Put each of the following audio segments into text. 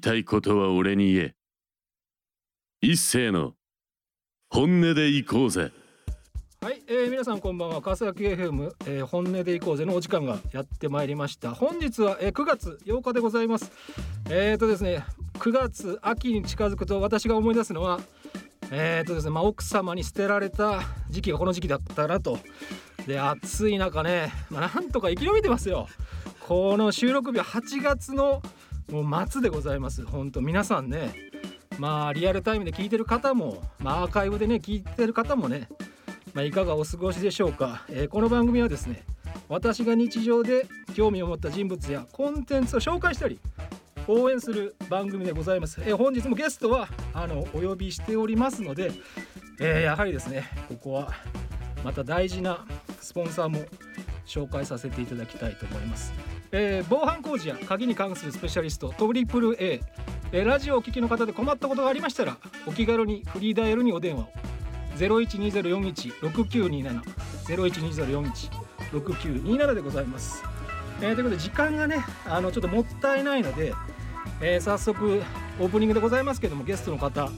いたいことは俺に言え。一斉の本音で行こうぜ。はい、えー、皆さんこんばんは。川崎 FM、えー、本音でいこうぜのお時間がやってまいりました。本日は、えー、9月8日でございます。えーとですね9月秋に近づくと私が思い出すのはえーとですねまあ奥様に捨てられた時期がこの時期だったなと。で暑い中ね、まあ、なんとか生き延びてますよ。この収録日は8月のもう末でございます。本当皆さんねまあリアルタイムで聞いてる方も、まあ、アーカイブでね聞いてる方もねまあ、いかがお過ごしでしょうか、えー、この番組はですね私が日常で興味を持った人物やコンテンツを紹介したり応援する番組でございます、えー、本日もゲストはあのお呼びしておりますので、えー、やはりですねここはまた大事なスポンサーも紹介させていただきたいと思います、えー、防犯工事や鍵に関するスペシャリストトリプル A えラジオをお聞きの方で困ったことがありましたらお気軽にフリーダイヤルにお電話を。0120416927 0120416927でございます、えー、ということで時間がねあのちょっともったいないので、えー、早速オープニングでございますけどもゲストの方、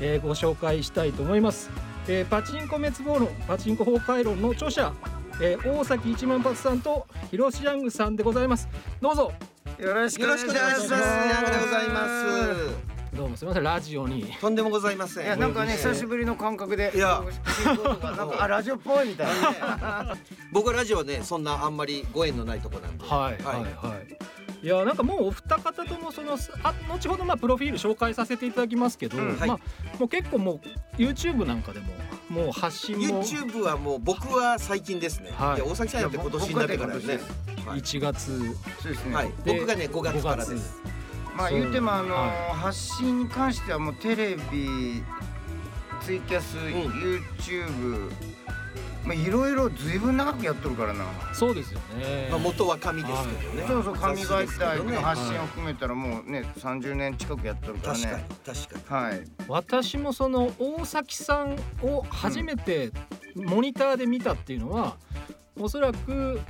えー、ご紹介したいと思います、えー、パチンコ滅亡論パチンコ崩壊論の著者、えー、大崎一万発さんと広ロヤングさんでございます。どうぞ。よろしくお願いします。ヤングでございます。どうもすみません。ラジオに。とんでもございません。いやなんかね久しぶりの感覚で。いや。なんかあラジオっぽいみたいな。ね 僕はラジオねそんなあんまりご縁のないとこなんで。はい。はいはい。いやなんかもうお二方ともそのあ後ほどまあプロフィール紹介させていただきますけど、うん。はい、まあもう結構もう YouTube なんかでももう発信も。YouTube はもう僕は最近ですね、はい、いや大崎さんやって今年になってからですね。1月。そうですね、はい、僕がね5月からです。まあ言うてもあの、はい、発信に関してはもうテレビツイキャス、うん、YouTube まあいろいろずいぶん長くやっとるからな。そうですよね、まあ、元は紙ですけどね、はい、そうそう紙媒体の発信を含めたらもうね30年近くやっとるからね。確かに確かに。はい。私もその大崎さんを初めてモニターで見たっていうのは、うん、おそらく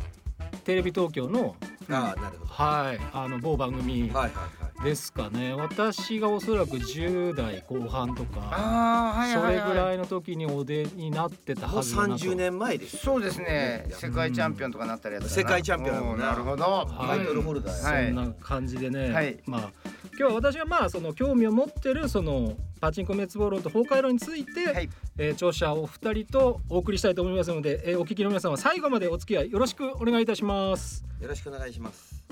テレビ東京のあなるほど。はい。あの某番組、はいはいはいですかね。私がおそらく10代後半とかあ、はいはいはい、それぐらいの時にお出になってたはずだなと。30年前ですそうですね。世界チャンピオンとかなったりやった世界チャンピオンな。るほどタイトルホルダー、はい、そんな感じでね、はい、まあ今日は私がまあその興味を持ってるそのパチンコ滅亡論と崩壊論について、はい、えー、著者お二人とお送りしたいと思いますので、えー、お聞きの皆さんは最後までお付き合いよろしくお願いいたします。よろしくお願いします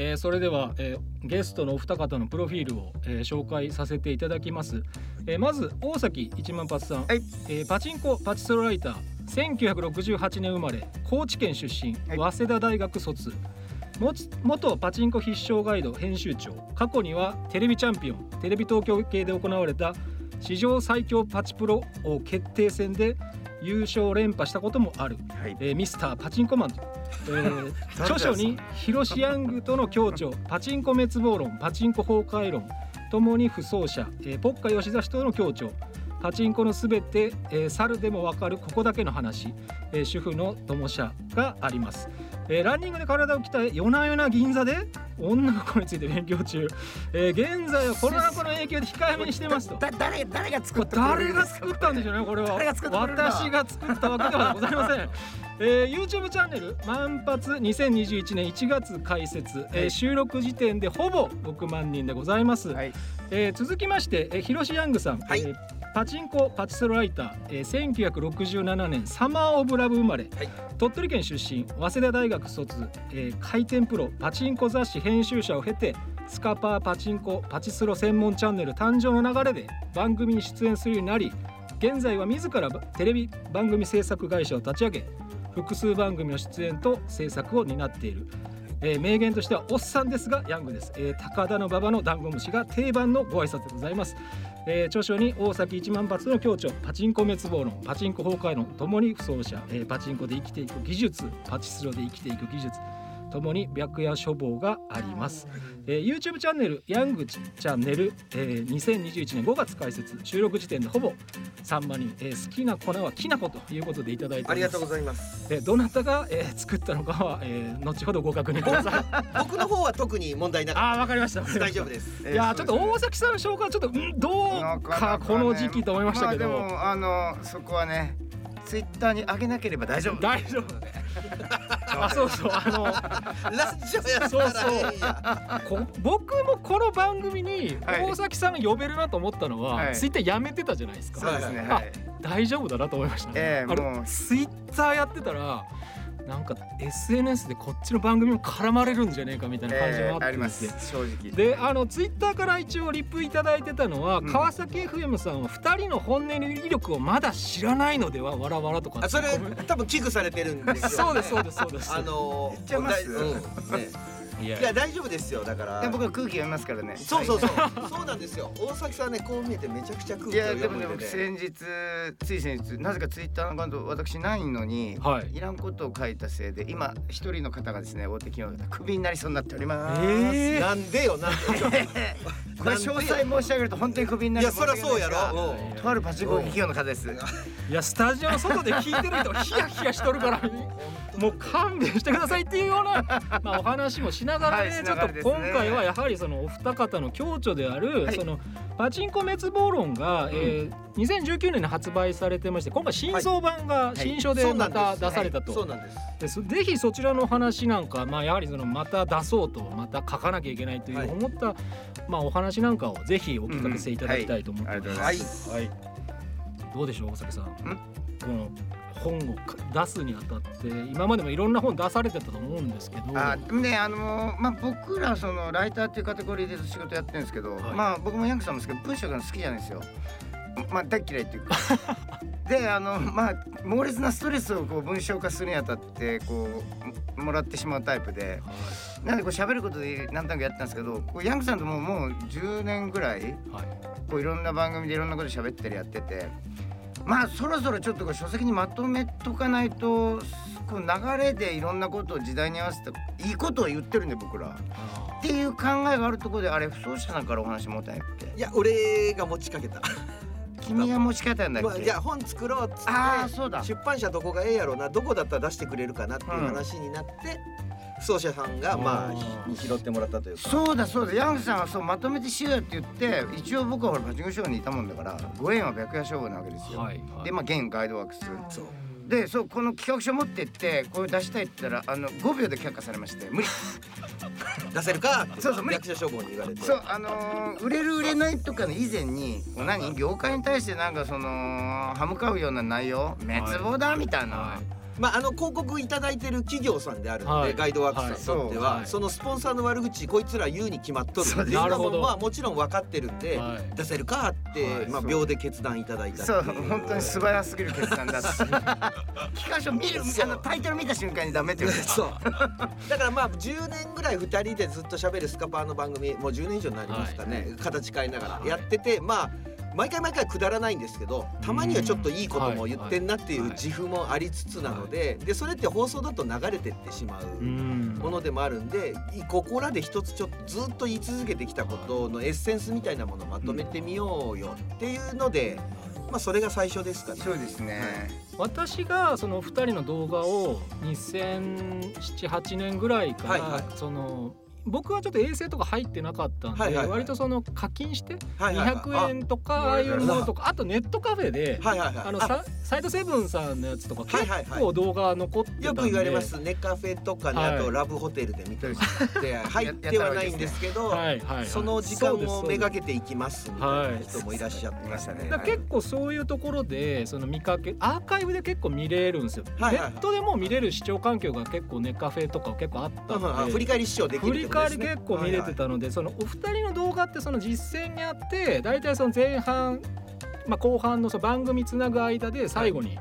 えー、それでは、えー、ゲストのお二方のプロフィールを、えー、紹介させていただきます、えー、まず大崎一万発さん、はい、えー、パチンコパチスロライター。1968年生まれ高知県出身、はい、早稲田大学卒。元パチンコ必勝ガイド編集長。過去にはテレビチャンピオン。テレビ東京系で行われた史上最強パチプロ決定戦で優勝連覇したこともある、はい、えー、ミスターパチンコマンと、えー、著書にヒロシヤングとの協調パチンコ滅亡論パチンコ崩壊論ともに不走者、えー、ポッカ吉田氏との協調。パチンコのすべて、えー、猿でもわかるここだけの話、えー、主婦の友社があります、えー、ランニングで体を鍛え夜な夜な銀座で女の子について勉強中、えー、現在はコロナ禍の影響で控えめにしてますと。誰誰が作った誰が作ったんでしょうねこれは。私が作ったわけではございません。えー、YouTube チャンネル万発2021年1月開設、えー、収録時点でほぼ6万人でございます、はい、えー、続きまして、えー、広ロヤングさん、はい、えー、パチンコパチスロライター、えー、1967年サマーオブラブ生まれ、はい、鳥取県出身早稲田大学卒、えー、回転プロパチンコ雑誌編集者を経てスカパーパチンコパチスロ専門チャンネル誕生の流れで番組に出演するようになり現在は自らテレビ番組制作会社を立ち上げ複数番組の出演と制作を担っている、えー、名言としてはおっさんですがヤングです、えー、高田の馬場のダンゴムシが定番のご挨拶でございます、えー、著書に大崎一万発の強調パチンコ滅亡論パチンコ崩壊論ともに不走者、えー、パチンコで生きていく技術パチスロで生きていく技術ともに白夜処方があります、えー、YouTube チャンネルヤングチャンネル、えー、2021年5月開設収録時点でほぼ3万人、えー、好きな粉はきな粉ということでいただいてありがとうございます。でどなたが、えー、作ったのかは、えー、後ほどご確認ください。僕の方は特に問題なく。あわかりました。大丈夫です。いやちょっと大崎さんの紹介ちょっとんどうかこの時期と思いましたけど、まあ、あのそこはねツイッターに上げなければ大丈夫。大丈夫 あそうそうあのラジオやそうそう。僕もこの番組に大崎さんが呼べるなと思ったのは、はい、ツイッターやめてたじゃないですか。そうですね、はい、大丈夫だなと思いました、ね、えー、もう。ツイッターやってたらなんか SNS でこっちの番組も絡まれるんじゃねえかみたいな感じもあって、えー、あります正直。であのツイッターから一応リップいただいてたのは、うん、川崎 FM さんは2人の本音の威力をまだ知らないのではわらわらとか。あそれ多分危惧されてるんですよ、ね、そうですそうですそうです。あのー、言っちゃいます、うんねいや。大丈夫ですよだから。僕は空気読みますからね。そうそうそう。そうなんですよ。大崎さんねこう見えてめちゃくちゃ空気読むいやでもね僕先日つい先日なぜかツイッターのアカウント私ないのに、はい、いらんことを書いたせいで今一人の方がですね大手企業でクビになりそうになっております、えー、なんでよなんでよ。これ詳細申し上げると本当にクビになるいやそりゃそうやろ。とあるパチンコ企業の方です。いやスタジオの外で聞いてる人ヒヤヒヤしとるから もう勘弁してくださいっていうようなまあお話もしながらね、はい、ちょっと今回はやはりそのお二方の共著である、はい、そのパチンコ滅亡論が、うん、えー、2019年に発売されてまして今回新装版が新書でまた出されたと、そうなんです。ぜひそちらの話なんか、まあ、やはりそのまた出そうとまた書かなきゃいけないという思った、まあ、お話なんかをぜひお聞かせいただきたいと思ってます。はい、はい。どうでしょう大崎さん。この本を出すにあたって今までもいろんな本出されてたと思うんですけど。あねあのまあ僕らそのライターっていうカテゴリーで仕事やってるんですけど、はい、まあ僕もヤンクさんもですけど文章が好きじゃないですよ。まあ大嫌いっていうか。であのまあ猛烈なストレスをこう文章化するにあたってこうもらってしまうタイプで、はい、なんでこう喋ることで何となくやってたんですけどこうヤンクさんとももう10年ぐらい、はい、こういろんな番組でいろんなこと喋ったりやってて。まあそろそろちょっと書籍にまとめとかないとこの流れでいろんなことを時代に合わせていいことを言ってるんで僕ら。っていう考えがあるところであれ不走者さんからお話持たない。っていや俺が持ちかけた君が持ちかけたんだっけ、いや本作ろうっつってあそうだ。出版社どこがええやろうなどこだったら出してくれるかなっていう話になって、不走者さんがまあ拾ってもらったというか。そうだそうだ。ヤングさんはそうまとめてしようよって言って一応僕はほらパチンコショーにいたもんだからご縁は白夜勝負なわけですよ、はいはい、でまあ現ガイドワークス。そう。でそうこの企画書持ってってこれ出したいって言ったらあの5秒で却下されまして無理。出せるか？そうそう役者処方に言われて。そうあのー、売れる売れないとかの以前に何？業界に対してなんかその歯向かうような内容？滅亡だみたいな、はいまあ、あの広告いただいてる企業さんであるので、はい、ガイドワークスさんにとっては、はい、そのスポンサーの悪口こいつら言うに決まっとるっていうのもまあもちろん分かってるんで、はい、出せるかって、まあ、秒で決断いただいたそう本当に素早すぎる決断だった機関書見るあのタイトル見た瞬間にダメって言われそう。だからまあ10年ぐらい2人でずっと喋るスカパーの番組もう10年以上になりますかね、形変えながらやっててまあ毎回毎回くだらないんですけどたまにはちょっといいことも言ってんなっていう自負もありつつなのででそれって放送だと流れてってしまうものでもあるんでここらで一つちょっとずっと言い続けてきたことのエッセンスみたいなものをまとめてみようよっていうので。まあそれが最初ですかね。そうですね。私がその二人の動画を2007-8年ぐらいから、その僕はちょっと衛星とか入ってなかったんで、はいはいはい、割とその課金して200円とかああいうものとかあとネットカフェで、はいはいはい、あのサイドセブンさんのやつとか結構動画残ってたんで、よく言われますネカフェとかね、はい、あとラブホテルで見たりして 入ってはないんですけどはいはい、その時間をめがけていきますみたいな人もいらっしゃってましたね。だ結構そういうところでその見かけアーカイブで結構見れるんですよ。はいはいはい、ネットでも見れる視聴環境が結構ネカフェとか結構あったので、振り返り視聴できるわり結構見れてたので、はいはい、そのお二人の動画ってその実践にあって大体その前半、まあ、後半のその番組つなぐ間で最後に、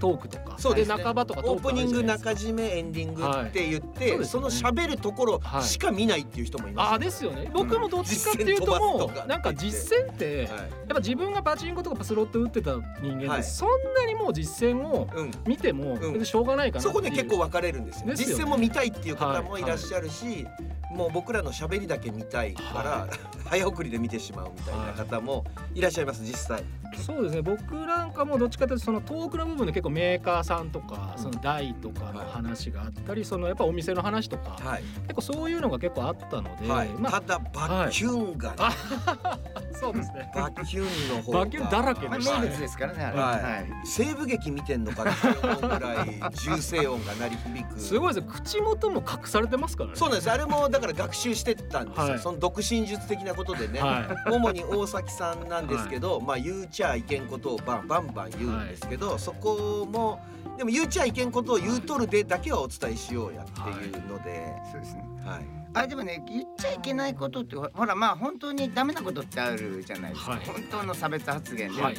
トークとか。そうですね。半ばとかトオープニング中地締めエンディングって言って、はいその喋るところしか見ないっていう人もいます、ああですよね。僕もどっちかっていうともうなんか実践ってはい。やっぱ自分がパチンコとかスロット打ってた人間はい。ってそんなにもう実践をうん、見てもしょうがないかなそこっていう。で結構分かれるんですよ。ですよね。実践も見たいっていう方もいらっしゃるし、もう僕らの喋りだけ見たいから、は 早送りで見てしまうみたいな方もいらっしゃいます実際。そうですね。僕なんかもどっちかというとそのトークの部分で結構メーカーさんとかうん。その台とかの話があったりそのやっぱお店の話とかはい、結構そういうのが結構あったのでただバキュンがね、そうですね。バキュンの方が。バキュンだらけまあ、でした名物ですからねあれ。はい。西部劇見てんのかって思うぐらい銃声音が鳴り響く。すごいですよ。口元も隠されてますからね。そうなんです。あれもだから学習してったんですよ、はい。その独身術的なことでね、は主に大崎さんなんですけど、まあ言うちゃいけんことをバンバンバン言うんですけど、そこもでも言うちゃいけんことを言うとるでだけはお伝えしようやっていうので、そうですね。はいあでもね言っちゃいけないことってほほらまあ本当にダメなことってあるじゃないですか、はい。本当の差別発言で、いはい。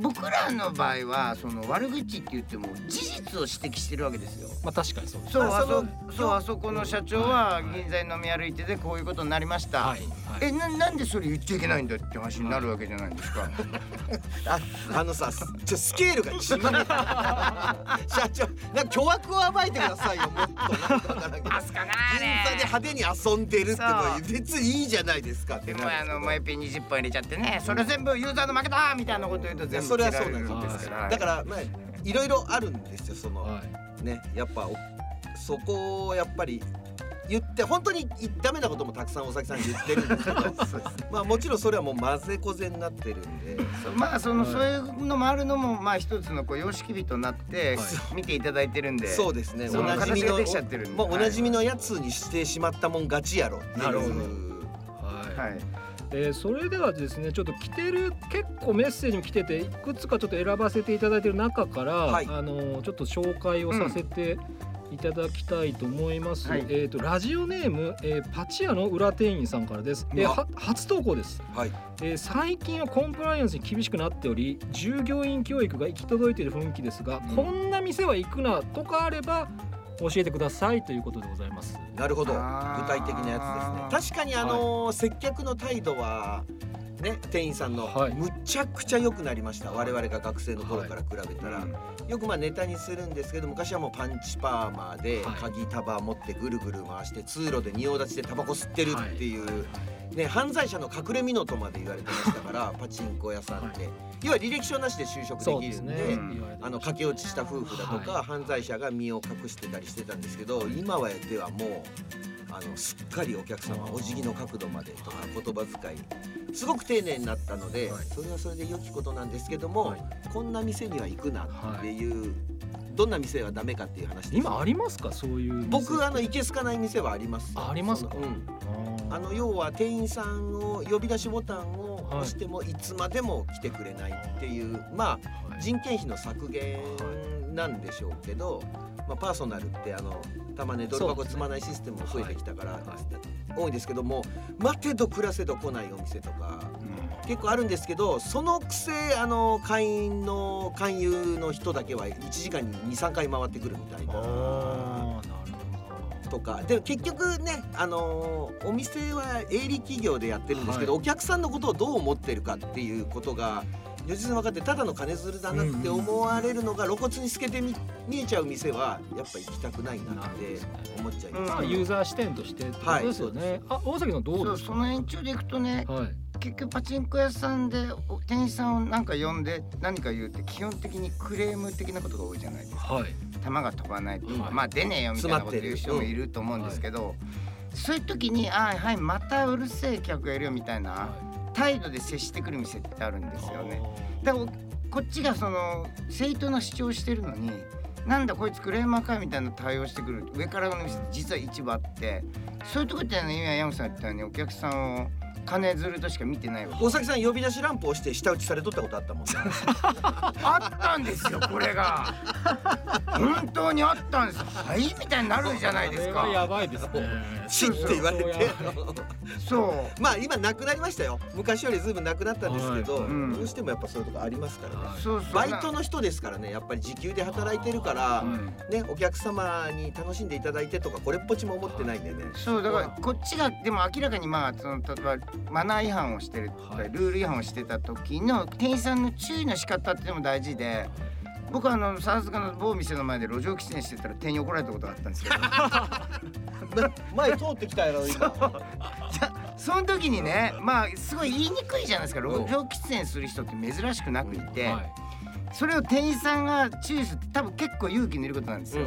僕らの場合はその悪口って言っても事実を指摘してるわけですよ。まあ確かにそうです。そうあまあそのそそうあそこの社長は銀座に飲み歩いててこういうことになりました、はいはい。えななんでそれ言っちゃいけないんだって話になるわけじゃないですか。ああのさちょスケールが違う 社長なんか巨悪を暴いてくださいよもっと。なんかわからんけど。すかな銀座で派手に遊んでるってのは別にいいじゃないですかってでもあのもうエピ20本入れちゃってねそれ全部ユーザーの負けだみたいなこと言うと全部それはそうなんですだからまあいろいろあるんですよその、はい。ねやっぱおそこをやっぱり言って本当にいダメなこともたくさん大崎さん言ってるんですけど まあもちろんそれはもう混ぜこぜになってるんで。まあその、はいそういうのもあるのもまあ一つのこう様式美となってはい。見ていただいてるんで、そうですね。おなじみのおなじみのやつにしてしまったもん勝ちやろっていう。なるほど。はい。はい。えーそれではですねちょっと来てる結構メッセージも来てていくつかちょっと選ばせていただいてる中から、はい。あのーちょっと紹介をさせていただきたいと思います、はい。えっ、とラジオネーム、えーパチ屋の裏店員さんからです、えー初投稿です、はい。えー最近はコンプライアンスに厳しくなっており従業員教育が行き届いている雰囲気ですが、うん。こんな店は行くなとかあれば教えてくださいということでございます。なるほど。具体的なやつですね。確かにあのー接客の態度はね店員さんのはい。むちゃくちゃ良くなりました。我々が学生の頃から比べたら、うん。よくまあネタにするんですけど昔はもうパンチパーマではい。鍵束持ってぐるぐる回して通路で仁王立ちでタバコ吸ってるっていう、ね、犯罪者の隠れ港まで言われてましたからパチンコ屋さんって、要は履歴書なしで就職できるんで。うん言われてましたあの駆け落ちした夫婦だとか、はい。犯罪者が身を隠してたりしてたんですけど今はではもうあのすっかりお客様お辞儀の角度までとか言葉遣いすごく丁寧になったので、はい。それはそれで良きことなんですけども、はい。こんな店には行くなっていう、どんな店はダメかっていう話です。今ありますか？そういう店僕あのいけすかない店はあります。あありますか？うん。あの要は店員さんを呼び出しボタンを押してもいつまでも来てくれないっていう、まあはい。人件費の削減なんでしょうけど、まあ、パーソナルってあのたまねドル箱積まないシステムも増えてきたから、はい多いんですけども待てど暮らせど来ないお店とか結構あるんですけどそのくせあの会員の勧誘の人だけは1時間に23回回ってくるみたいな。とかで結局ね、あのーお店は営利企業でやってるんですけど、はお客さんのことをどう思ってるかっていうことが如実に分かってただの金づるだなって思われるのが露骨に透けてみ見えちゃう店はやっぱ行きたくないなって思っちゃいます、まあユーザー視点としてってことですよね、あ大崎さんどうそうですか？その延長でいくとねはい。結局パチンコ屋さんでお店員さんをなんか呼んで何か言うって基本的にクレーム的なことが多いじゃないですか。はい。球が飛ばないとか、はい。まあ出ねえよみたいなこと言う人もいると思うんですけど、そういう時に「あはいまたうるせえ客がいるよ」みたいな態度で接してくる店ってあるんですよね。だからこっちがその正当な主張してるのになんだこいつクレーマーかいみたいな対応してくる上からの店って実は一部あってそういうとこってね今山口さん言ったようにお客さんを金づるとしか見てないわ大崎さん呼び出しランプ押して下打ちされとったことあったもんね。あったんですよこれが。本当にあったんです。はいみたいになるじゃないですこれはやかばいですね。チッって言われてそう。まあ今なくなりましたよ。昔よりずいぶんなくなったんですけど、はいうん。どうしてもやっぱそういうとこありますからね、はい。そうそう。バイトの人ですからね。やっぱり時給で働いてるからうんねお客様に楽しんでいただいてとかこれっぽっちも思ってないんでね。そう。だからこっちがでも明らかにまあその例えばマナー違反をしてる、はい。ルール違反をしてた時の店員さんの注意の仕方っていうのも大事で僕はあのさすがの某店の前で路上喫煙してたら店員に怒られたことがあったんですけど。な 前通ってきたやろ今。その時にねまあすごい言いにくいじゃないですか。うん路上喫煙する人って珍しくなくいて、はいそれを店員さんが注意するって多分結構勇気のいることなんですよ、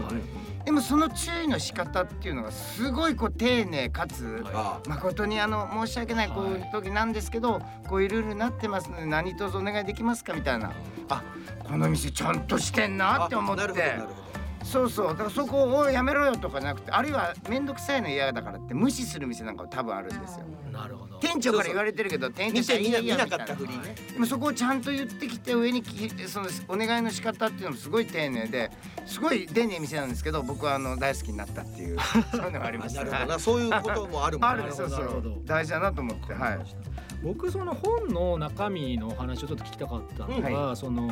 でもその注意の仕方っていうのがすごいこう丁寧かつ、はい。あ誠にあの申し訳ないこういう時なんですけど、こういうルールになってますので何卒お願いできますかみたいな。あこの店ちゃんとしてんなって思ってそうそう。だからそこをやめろよとかじゃなくてあるいは面倒くさいの嫌だからって無視する店なんかは多分あるんですよ。なるほど。店長から言われてるけど店員と見見ない見なかったふりね。でもそこをちゃんと言ってきて上にきそのお願いの仕方っていうのもすごい丁寧ですごい丁寧店なんですけど僕はあの大好きになったっていう そういうのがありましたなるほど。なそういうこともあるもんある。んですよそなるほど。う大事だなと思ってはい。僕その本の中身のお話をちょっと聞きたかったのが、はその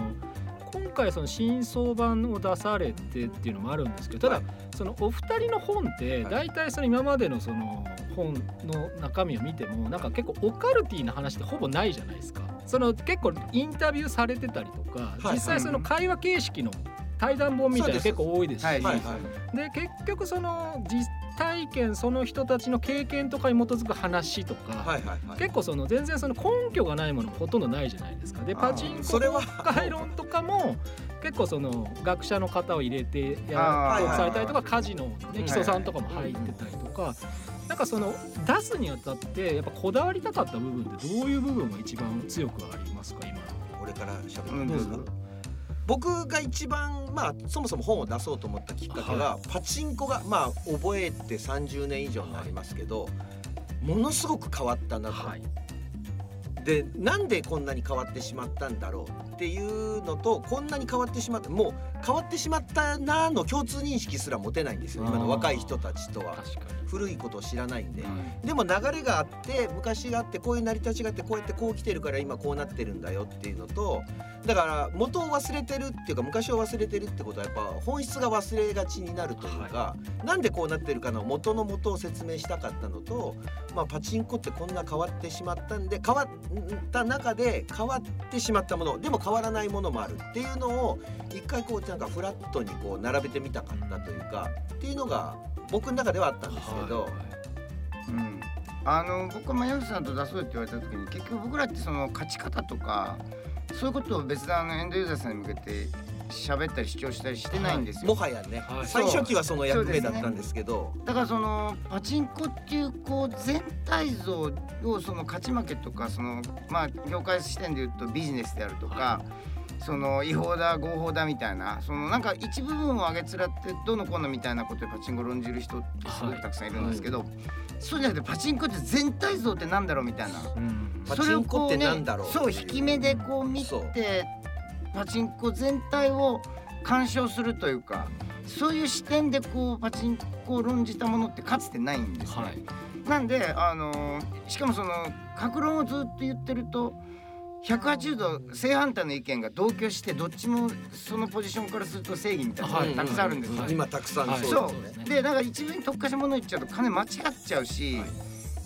今回その新装版を出されてっていうのもあるんですけどただ、はいそのお二人の本ってはい。大体その今までのその本の中身を見てもなんか結構オカルティーな話ってほぼないじゃないですか。その結構インタビューされてたりとか、はい。実際その会話形式の対談本みたいなの結構多いですし、で結局その実体験その人たちの経験とかに基づく話とか、はいはいはい。結構その全然その根拠がないものもほとんどないじゃないですか。でパチンコそれは。回論とかも結構その学者の方を入れてやあーされたりとかカジノねうん基礎さんとかも入ってたりとか。なんかその出すにあたってやっぱこだわりたかった部分ってどういう部分が一番強くありますか今俺から喋ってうんですかどうぞ僕が一番まあそもそも本を出そうと思ったきっかけは、パチンコがまあ覚えて30年以上になりますけど、ものすごく変わったなと、はい。でなんでこんなに変わってしまったんだろうっていうのとこんなに変わってしまったもう変わってしまったなの共通認識すら持てないんですよ。今の若い人たちとは。確か古いことを知らないんで。でも流れがあって昔があってこういう成り立ちがあってこうやってこう来てるから今こうなってるんだよっていうのとだから元を忘れてるっていうか昔を忘れてるってことはやっぱ本質が忘れがちになるというか、なんでこうなってるかの元の元を説明したかったのと、まあ、パチンコってこんな変わってしまったんで変わった中で変わってしまったものでも変わらないものもあるっていうのを一回こうなんかフラットにこう並べてみたかったというかっていうのが僕の中ではあったんですけど。はいうん。あの僕はまあ矢口さんと出そうって言われた時に結局僕らってその勝ち方とかそういうことを別段あのエンドユーザーさんに向けて喋ったり主張したりしてないんですよ、もはやね、はい。最初期はその役目だったんですけど。だからそのパチンコっていうこう全体像をその勝ち負けとかそのまあ業界視点で言うとビジネスであるとか、その違法だ合法だみたいなそのなんか一部分を上げつらってどうのこうのみたいなことでパチンコを論じる人ってすごくたくさんいるんですけど、そうじゃなくてパチンコって全体像ってなんだろうみたいな。うんパチンコってなんだろうっていうそう引き目でこう見てパチンコ全体を鑑賞するというかそういう視点でこうパチンコを論じたものってかつてないんですね。はいなんであのーしかもその格論をずっと言ってると180度正反対の意見が同居してどっちもそのポジションからすると正義みたいなのはい。がたくさんあるんですよ。はい今たくさんはい。そうですね。でだから一部に特化したもの言っちゃうと金間違っちゃうし、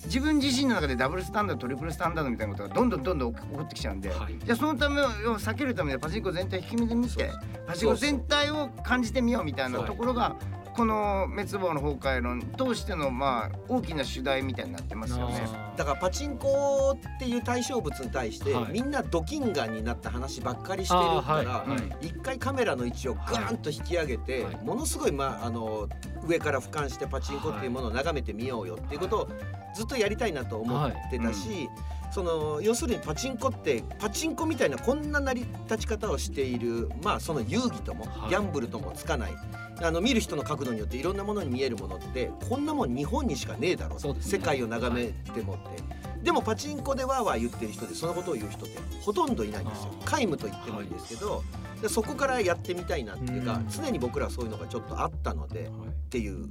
自分自身の中でダブルスタンダードトリプルスタンダードみたいなことがどんどんどんどん起こってきちゃうんで、はい。じゃあそのためを避けるためにはパチンコ全体引き目で見てパチンコ全体を感じてみようみたいなところがこの滅亡の崩壊論通してのまあ大きな主題みたいになってますよね。だからパチンコっていう対象物に対して、はい。みんなドキンガンになった話ばっかりしてるから、はい。はい。一回カメラの位置をガーンと引き上げて、はい。ものすごい、まあ、あの上から俯瞰してパチンコっていうものを眺めてみようよっていうことをずっとやりたいなと思ってたし、その要するにパチンコってパチンコみたいなこんな成り立ち方をしているまあその遊戯ともはい。ギャンブルともつかない。あの見る人の角度によっていろんなものに見えるものってこんなもん日本にしかねえだろう、ね。世界を眺めてもって。でもパチンコでわーわー言ってる人でそのことを言う人ってほとんどいないんですよ。皆無と言ってもいいんですけど、でそこからやってみたいなっていうか、うん。常に僕らはそういうのがちょっとあったのでっていう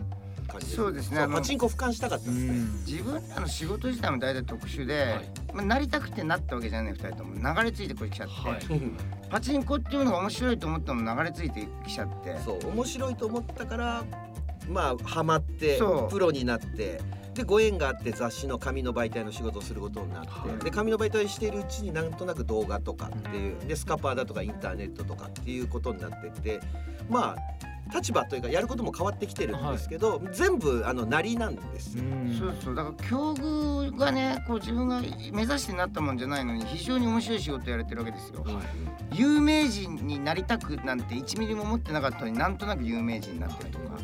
感じそうですね。パチンコ俯瞰したかったですね、自分らの仕事自体も大体特殊で、はい。まあ、なりたくてなったわけじゃない2人とも。流れ着いてこれ来ちゃって、はい。うん。パチンコっていうのが面白いと思ったのも流れ着いてきちゃって。そう面白いと思ったからまあハマってプロになってでご縁があって雑誌の紙の媒体の仕事をすることになって、はい。で紙の媒体をしているうちになんとなく動画とかっていうでスカパーだとかインターネットとかっていうことになってってまあ立場というかやることも変わってきてるんですけど、全部あのなりなんですよ。そうそう。だから境遇がねこう自分が目指してなったもんじゃないのに非常に面白い仕事やれてるわけですよ。有名人になりたくなんて1ミリも思ってなかったのになんとなく有名人になってるとか。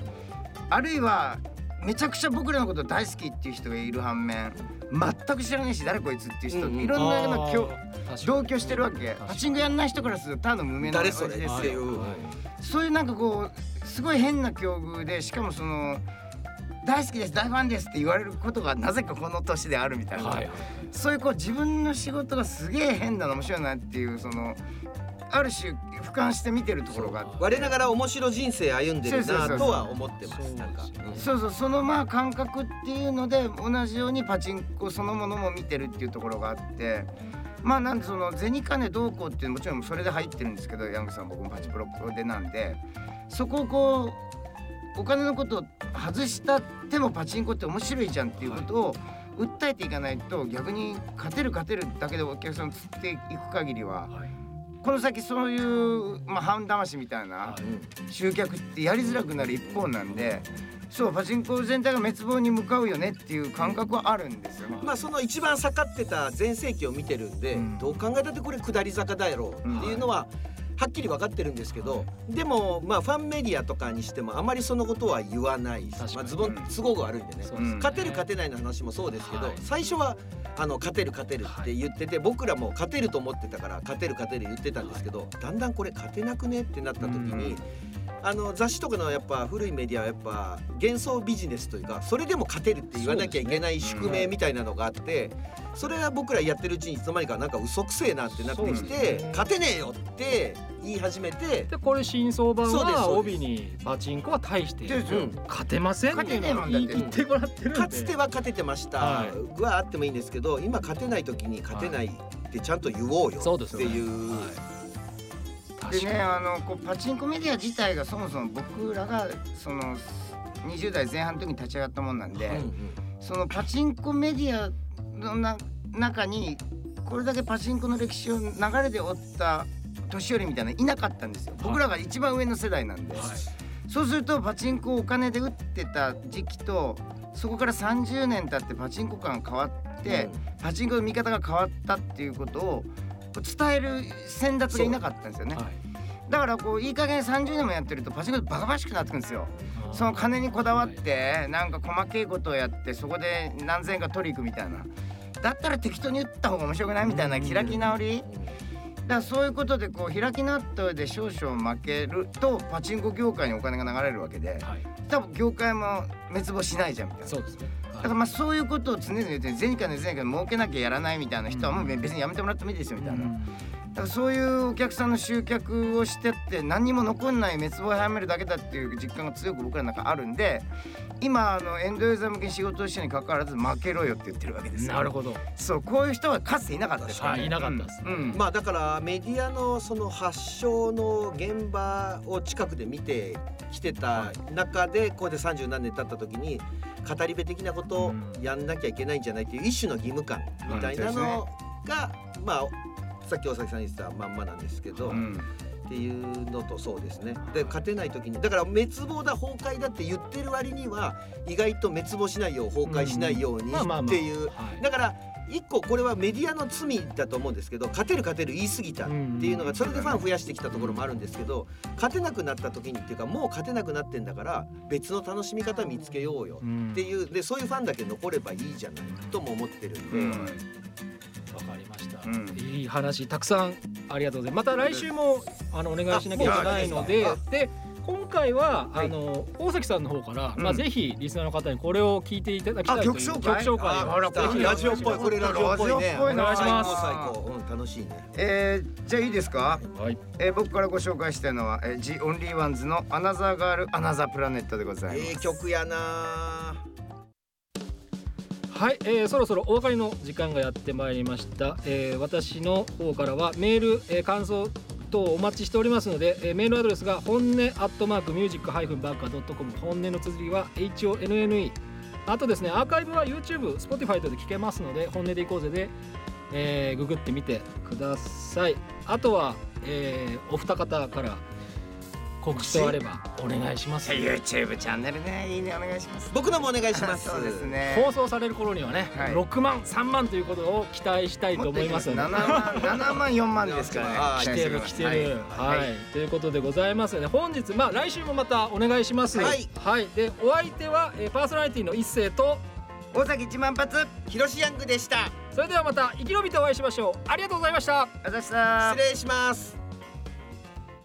あるいはめちゃくちゃ僕らのこと大好きっていう人がいる反面全く知らないし誰こいつっていう人、うんうん。いろんなようなきょ同居してるわけ。パチンコやんない人からするとただの無名な誰それですよ。っていう、そういうなんかこうすごい変な境遇でしかもその大好きです大ファンですって言われることがなぜかこの年であるみたいな、はいそういうこう自分の仕事がすげえ変なの面白いなっていうそのある種俯瞰して見てるところが我ながら面白人生歩んでるなとは思ってます。そうそうそのまあ感覚っていうので同じようにパチンコそのものも見てるっていうところがあってまあなんでその銭金どうこうっていうのもちろんそれで入ってるんですけどヤングさん僕もパチプロでなんでそこをこうお金のことを外したってもパチンコって面白いじゃんっていうことを訴えていかないと逆に勝てる勝てるだけでお客さんを釣っていく限りははいこの先そういう、まあ、半魂みたいなはい。集客ってやりづらくなる一方なんでそうパチンコ全体が滅亡に向かうよねっていう感覚はあるんですよ。ね。まあその一番盛ってた全盛期を見てるんで、うん。どう考えたってこれ下り坂だろうっていうのははっきり分かってるんですけど、でもまあファンメディアとかにしてもあまりそのことは言わない。しまあ、ズボン都合が悪いんでね、勝てる勝てないの話もそうですけど、はい。最初はあの勝てる勝てるって言ってて、僕らも勝てると思ってたから勝てる勝てる言ってたんですけど、だんだんこれ勝てなくねってなった時に、あの雑誌とかのやっぱ古いメディアはやっぱ幻想ビジネスというかそれでも勝てるって言わなきゃいけない宿命みたいなのがあってそれは僕らやってるうちにいつの間にかなんか嘘くせえなってなってきてね勝てねえよって言い始めてでこれ新相版は帯にパチンコは大して勝てません。っていうのは言い切ってもらってるんで。かつては勝ててました。はあってもいいんですけど今勝てない時に勝てないってちゃんと言おうよそうですね。ってい。う。はいでねあのこうパチンコメディア自体がそもそも僕らがその20代前半の時に立ち上がったもんなんで、うんうん。そのパチンコメディアのな中にこれだけパチンコの歴史を流れで追った年寄りみたいなのいなかったんですよ。僕らが一番上の世代なんで。にはい。そうするとパチンコをお金で打ってた時期とそこから30年経ってパチンコ感が変わって、パチンコの見方が変わったっていうことを伝える先達がいなかったんですよね。はい。だからこういい加減30年もやってるとパチンコってバカバカしくなってくるんですよ。その金にこだわってなんか細けいことをやってそこで何千円か取り行くみたいな。だったら適当に打った方が面白くないみたいな開き直り。だからそういうことでこう開き直った上で少々負けるとパチンコ業界にお金が流れるわけで。はい。多分業界も滅亡しないじゃんみたいな。そうですねだからまあそういうことを常々言って前回の前回儲けなきゃやらないみたいな人はもう別にやめてもらってもいいですよみたいな、だからそういうお客さんの集客をしてって何にも残んない滅亡を早めるだけだっていう実感が強く僕らの中あるんで今あのエンドユーザー向けに仕事をしてに関わらず負けろよって言ってるわけですよ。なるほど。そうこういう人はかつていなかったですから、はいいなかったですうんうん。まあだからメディアのその発祥の現場を近くで見てきてた中でこうやって30何年経った時に語り部的なことをやんなきゃいけないんじゃないっていう一種の義務感みたいなのがまあさっき大崎さん言ってたまんまなんですけど、うん。っていうのとそうですね。で勝てない時にだから滅亡だ崩壊だって言ってる割には意外と滅亡しないよう崩壊しないようにっていう。はい。だから一個これはメディアの罪だと思うんですけど勝てる勝てる言い過ぎたっていうのがそれでファン増やしてきたところもあるんですけど勝てなくなった時にっていうかもう勝てなくなってんだから別の楽しみ方見つけようようんっていう。でそういうファンだけ残ればいいじゃないとも思ってるんで、うんわかりました、うん。いい話たくさんありがとうございます。また来週もあのお願いしなきゃいけないのであで今回は、はい。あの大崎さんの方から、うん。まあぜひリスナーの方にこれを聞いていただきたいというあ曲紹介？曲紹介あをぜひラジオっぽいこれラジオっぽいねお願いします。最高最高うん楽しいねえー、じゃあいいですか、はい。えー、僕からご紹介したいのは、えー、ジ・オンリーワンズのアナザーガールアナザープラネットでございます、ええ曲やなはい、えーそろそろお別れの時間がやってまいりました、えー私の方からはメール、えー感想等お待ちしておりますので、えーメールアドレスが本音アットマークミュージックハイフンバッカードットコム。本音の綴りは HONNE あとですねアーカイブは YouTube、Spotify 等で聞けますので本音でいこうぜで、えーググってみてください。あとは、えーお二方から告知とあればお願いします。YouTube チャンネルねいいねお願いします。僕のもお願いします。そうですね。放送される頃にはね、はい。6万3万ということを期待したいと思いますので。7万7万4万ですからね。来てる来てる。はい、はい。ということでございますので本日まあ来週もまたお願いしますはい、でお相手は、えーパーソナリティの一斉と大崎一万発ヒロシヤングでした。それではまた生き延びてお会いしましょう。ありがとうございました。あざした。失礼します